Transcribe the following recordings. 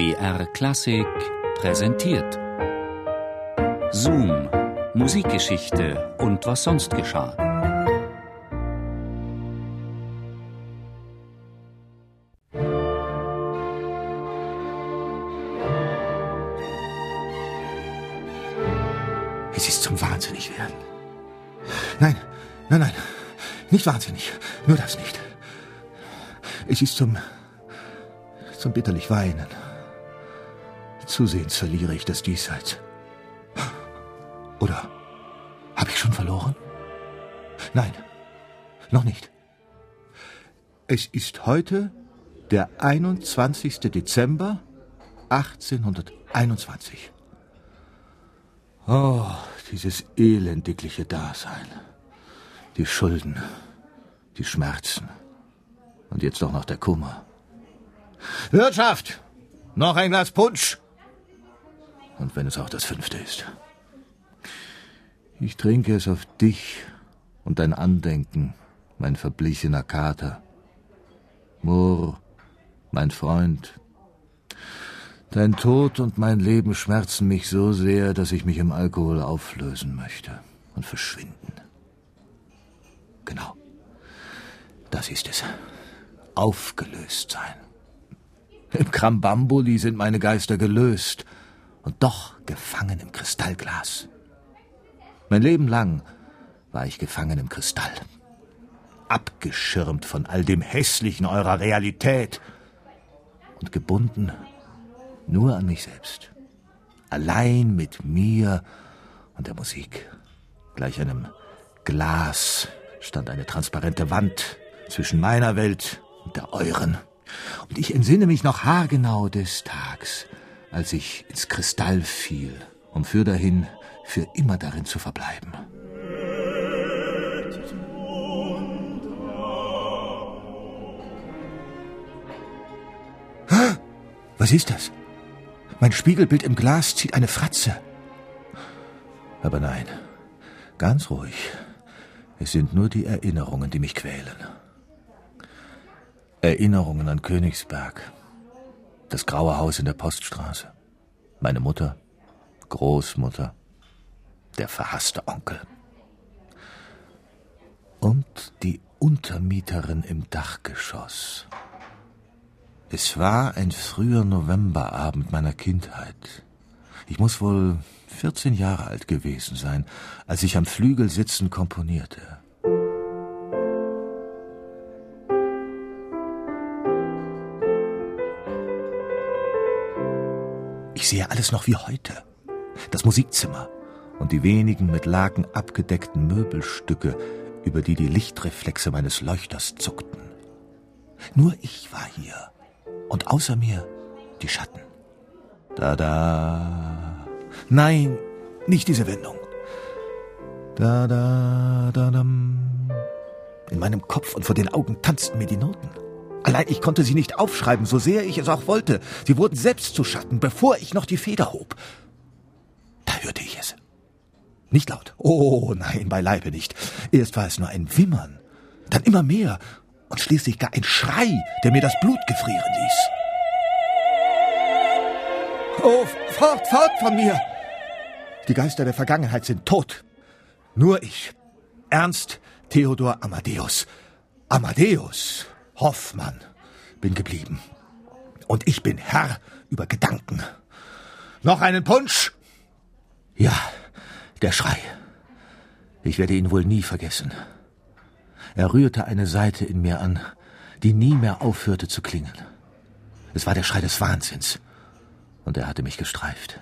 BR Klassik präsentiert. Zoom, Musikgeschichte und was sonst geschah. Es ist zum Wahnsinnigwerden. Nein, nein, nein, nicht wahnsinnig, nur das nicht. Es ist zum, zum bitterlich Weinen. Zusehends verliere ich das Diesseits. Oder habe ich schon verloren? Nein, noch nicht. Es ist heute der 21. Dezember 1821. Oh, dieses elendigliche Dasein. Die Schulden, die Schmerzen und jetzt auch noch der Kummer. Wirtschaft! Noch ein Glas Punsch! Und wenn es auch das fünfte ist. Ich trinke es auf dich und dein Andenken, mein verblichener Kater. Moor, mein Freund. Dein Tod und mein Leben schmerzen mich so sehr, dass ich mich im Alkohol auflösen möchte und verschwinden. Genau. Das ist es. Aufgelöst sein. Im Krambambuli sind meine Geister gelöst und doch gefangen im Kristallglas. Mein Leben lang war ich gefangen im Kristall. Abgeschirmt von all dem Hässlichen eurer Realität und gebunden nur an mich selbst. Allein mit mir und der Musik. Gleich einem Glas stand eine transparente Wand zwischen meiner Welt und der euren. Und ich entsinne mich noch haargenau des Tags, als ich ins Kristall fiel, um für dahin für immer darin zu verbleiben. Was ist das? Mein Spiegelbild im Glas zieht eine Fratze. Aber nein, ganz ruhig. Es sind nur die Erinnerungen, die mich quälen. Erinnerungen an Königsberg, das graue Haus in der Poststraße, meine Mutter, Großmutter, der verhasste Onkel und die Untermieterin im Dachgeschoss. Es war ein früher Novemberabend meiner Kindheit. Ich muss wohl 14 Jahre alt gewesen sein, als ich am Flügel sitzend komponierte. Ich sehe alles noch wie heute. Das Musikzimmer und die wenigen mit Laken abgedeckten Möbelstücke, über die die Lichtreflexe meines Leuchters zuckten. Nur ich war hier und außer mir die Schatten. Da da. Nein, nicht diese Wendung. Da da da dam. In meinem Kopf und vor den Augen tanzten mir die Noten. Allein ich konnte sie nicht aufschreiben, so sehr ich es auch wollte. Sie wurden selbst zu Schatten, bevor ich noch die Feder hob. Da hörte ich es. Nicht laut. Oh nein, beileibe nicht. Erst war es nur ein Wimmern, dann immer mehr und schließlich gar ein Schrei, der mir das Blut gefrieren ließ. Oh, fort, fort von mir! Die Geister der Vergangenheit sind tot. Nur ich, Ernst Theodor Amadeus. Amadeus Hoffmann bin geblieben. Und ich bin Herr über Gedanken. Noch einen Punsch? Ja, der Schrei. Ich werde ihn wohl nie vergessen. Er rührte eine Seite in mir an, die nie mehr aufhörte zu klingen. Es war der Schrei des Wahnsinns, und er hatte mich gestreift.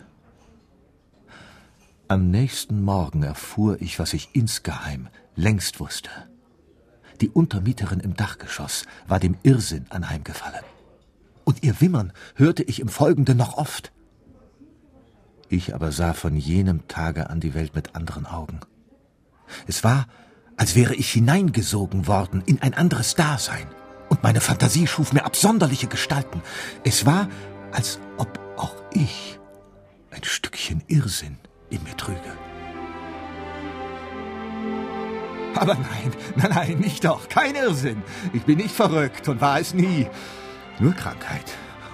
Am nächsten Morgen erfuhr ich, was ich insgeheim längst wusste. Die Untermieterin im Dachgeschoss war dem Irrsinn anheimgefallen. Und ihr Wimmern hörte ich im Folgenden noch oft. Ich aber sah von jenem Tage an die Welt mit anderen Augen. Es war, als wäre ich hineingesogen worden in ein anderes Dasein, und meine Fantasie schuf mir absonderliche Gestalten. Es war, als ob auch ich ein Stückchen Irrsinn in mir trüge. Aber nein, nein, nein, nicht doch, kein Irrsinn. Ich bin nicht verrückt und war es nie. Nur Krankheit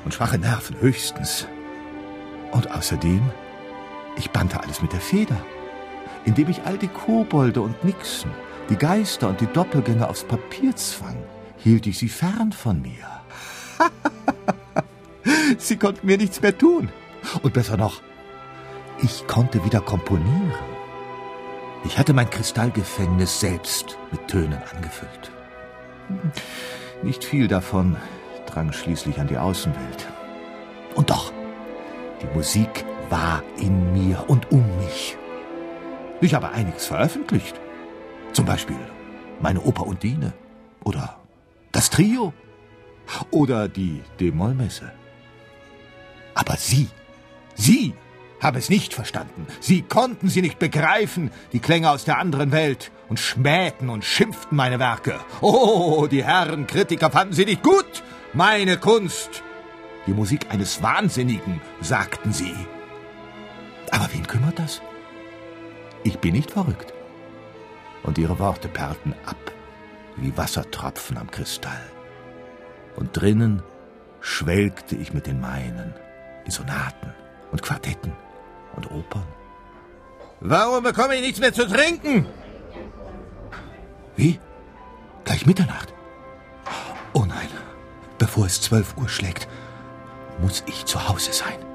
und schwache Nerven höchstens. Und außerdem, ich bannte alles mit der Feder, indem ich all die Kobolde und Nixen, die Geister und die Doppelgänger aufs Papier zwang, hielt ich sie fern von mir. sie konnten mir nichts mehr tun. Und besser noch, ich konnte wieder komponieren. Ich hatte mein Kristallgefängnis selbst mit Tönen angefüllt. Nicht viel davon drang schließlich an die Außenwelt. Und doch, die Musik war in mir und um mich. Ich habe einiges veröffentlicht. Zum Beispiel meine Oper Undine oder das Trio oder die D-Moll-Messe. Aber Sie, Sie haben es nicht verstanden. Sie konnten sie nicht begreifen, die Klänge aus der anderen Welt, und schmähten und schimpften meine Werke. Oh, die Herren Kritiker fanden sie nicht gut. Meine Kunst. Die Musik eines Wahnsinnigen, sagten sie. Aber wen kümmert das? Ich bin nicht verrückt. Und ihre Worte perlten ab, wie Wassertropfen am Kristall. Und drinnen schwelgte ich mit den meinen, in Sonaten und Quartetten und Opern. Warum bekomme ich nichts mehr zu trinken? Wie? Gleich Mitternacht? Oh nein, bevor es zwölf Uhr schlägt, muss ich zu Hause sein.